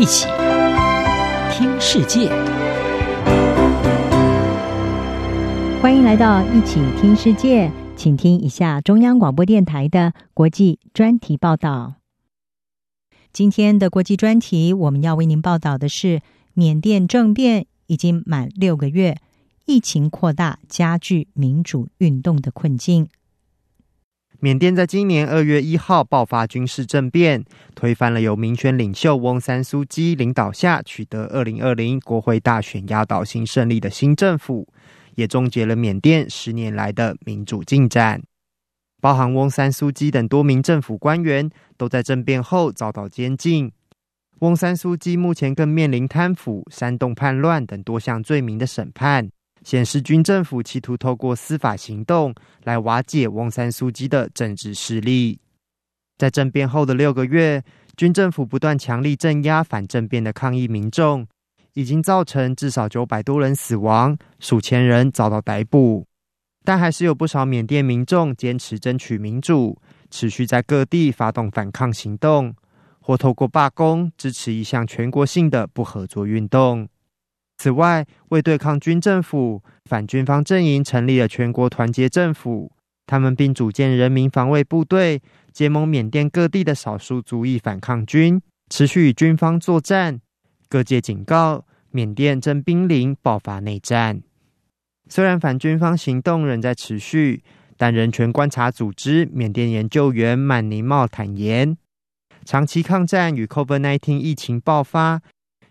一起听世界，欢迎来到一起听世界，请听一下中央广播电台的国际专题报道。今天的国际专题，我们要为您报道的是：缅甸政变已经满六个月，疫情扩大，加剧民主运动的困境。缅甸在今年二月一号爆发军事政变，推翻了由民选领袖翁山苏姬领导下取得二零二零国会大选压倒性胜利的新政府，也终结了缅甸十年来的民主进展。包含翁山苏姬等多名政府官员都在政变后遭到监禁。翁山苏姬目前更面临贪腐、煽动叛乱等多项罪名的审判。显示军政府企图透过司法行动来瓦解翁山苏姬的政治势力。在政变后的六个月，军政府不断强力镇压反政变的抗议民众，已经造成至少九百多人死亡，数千人遭到逮捕。但还是有不少缅甸民众坚持争取民主，持续在各地发动反抗行动，或透过罢工支持一项全国性的不合作运动。此外，为对抗军政府，反军方阵营成立了全国团结政府，他们并组建人民防卫部队，结盟缅甸各地的少数族裔反抗军，持续与军方作战。各界警告，缅甸正濒临爆发内战。虽然反军方行动仍在持续，但人权观察组织缅甸研究员曼尼茂坦言，长期抗战与 COVID-19 疫情爆发。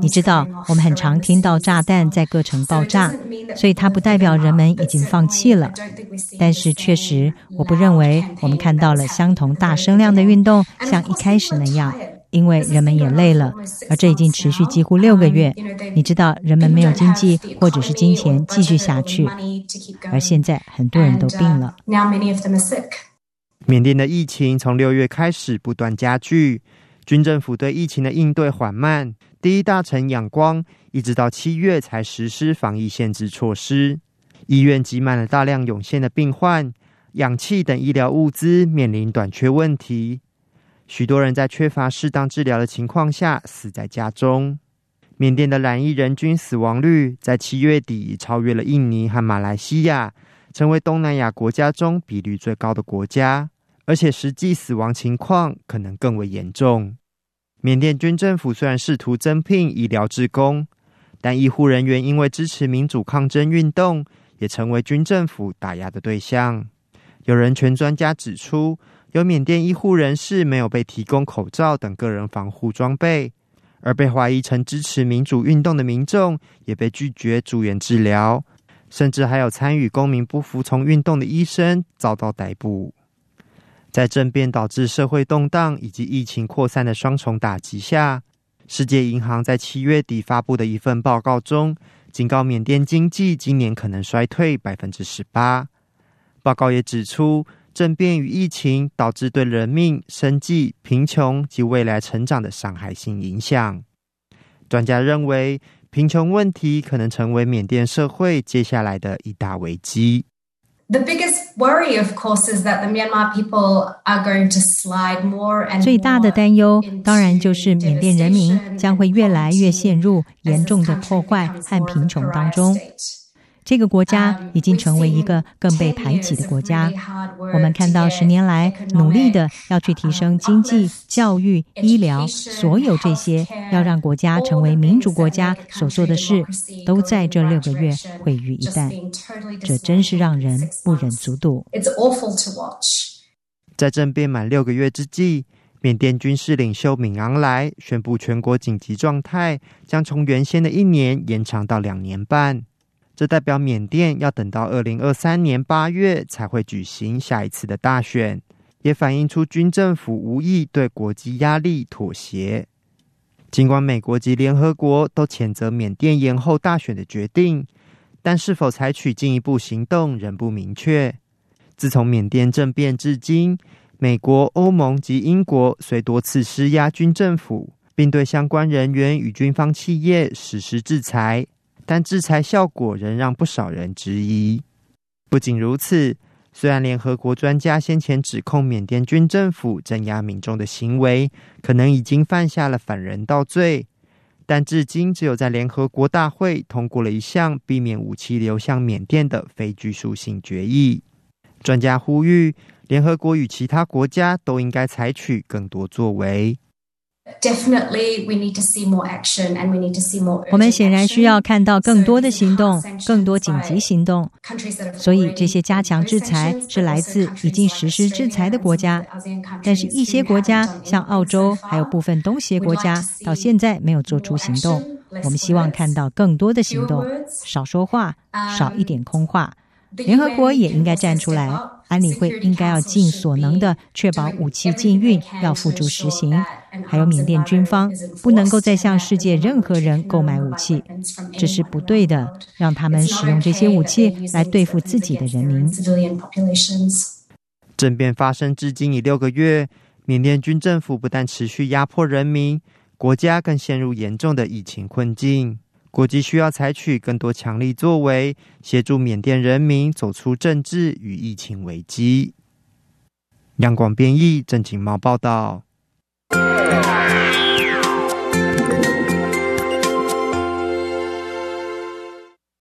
你知道，我们很常听到炸弹在各城爆炸，所以它不代表人们已经放弃了。但是确实，我不认为我们看到了相同大声量的运动，像一开始那样，因为人们也累了，而这已经持续几乎六个月。你知道，人们没有经济或者是金钱继续下去，而现在很多人都病了。缅甸的疫情从六月开始不断加剧。军政府对疫情的应对缓慢，第一大城仰光一直到七月才实施防疫限制措施，医院挤满了大量涌现的病患，氧气等医疗物资面临短缺问题，许多人在缺乏适当治疗的情况下死在家中。缅甸的染疫人均死亡率在七月底超越了印尼和马来西亚，成为东南亚国家中比率最高的国家，而且实际死亡情况可能更为严重。缅甸军政府虽然试图增聘医疗职工，但医护人员因为支持民主抗争运动，也成为军政府打压的对象。有人权专家指出，有缅甸医护人士没有被提供口罩等个人防护装备，而被怀疑曾支持民主运动的民众也被拒绝住院治疗，甚至还有参与公民不服从运动的医生遭到逮捕。在政变导致社会动荡以及疫情扩散的双重打击下，世界银行在七月底发布的一份报告中，警告缅甸经济今年可能衰退百分之十八。报告也指出，政变与疫情导致对人命、生计、贫穷及未来成长的伤害性影响。专家认为，贫穷问题可能成为缅甸社会接下来的一大危机。最大的担忧，当然就是缅甸人民将会越来越陷入严重的破坏和贫穷当中。这个国家已经成为一个更被排挤的国家。我们看到十年来努力的要去提升经济、教育、医疗，所有这些要让国家成为民主国家所做的事，都在这六个月毁于一旦。这真是让人不忍卒睹。在政变满六个月之际，缅甸军事领袖敏昂莱宣布全国紧急状态将从原先的一年延长到两年半。这代表缅甸要等到二零二三年八月才会举行下一次的大选，也反映出军政府无意对国际压力妥协。尽管美国及联合国都谴责缅甸延后大选的决定，但是否采取进一步行动仍不明确。自从缅甸政变至今，美国、欧盟及英国虽多次施压军政府，并对相关人员与军方企业实施制裁，但制裁效果仍让不少人质疑。不仅如此，虽然联合国专家先前指控缅甸军政府镇压民众的行为可能已经犯下了反人道罪，但至今只有在联合国大会通过了一项避免武器流向缅甸的非拘束性决议。专家呼吁，联合国与其他国家都应该采取更多作为。我们显然需要看到更多的行动，更多紧急行动。所以，这些加强制裁是来自已经实施制裁的国家，但是，一些国家像澳洲，还有部分东协国家，到现在没有做出行动。我们希望看到更多的行动，少说话，少一点空话。联合国也应该站出来，安理会应该要尽所能的确保武器禁运要付诸实行，还有缅甸军方不能够再向世界任何人购买武器，这是不对的，让他们使用这些武器来对付自己的人民。政变发生至今已六个月，缅甸军政府不但持续压迫人民，国家更陷入严重的疫情困境。国际需要采取更多强力作为，协助缅甸人民走出政治与疫情危机。央广编译，郑锦茂报道。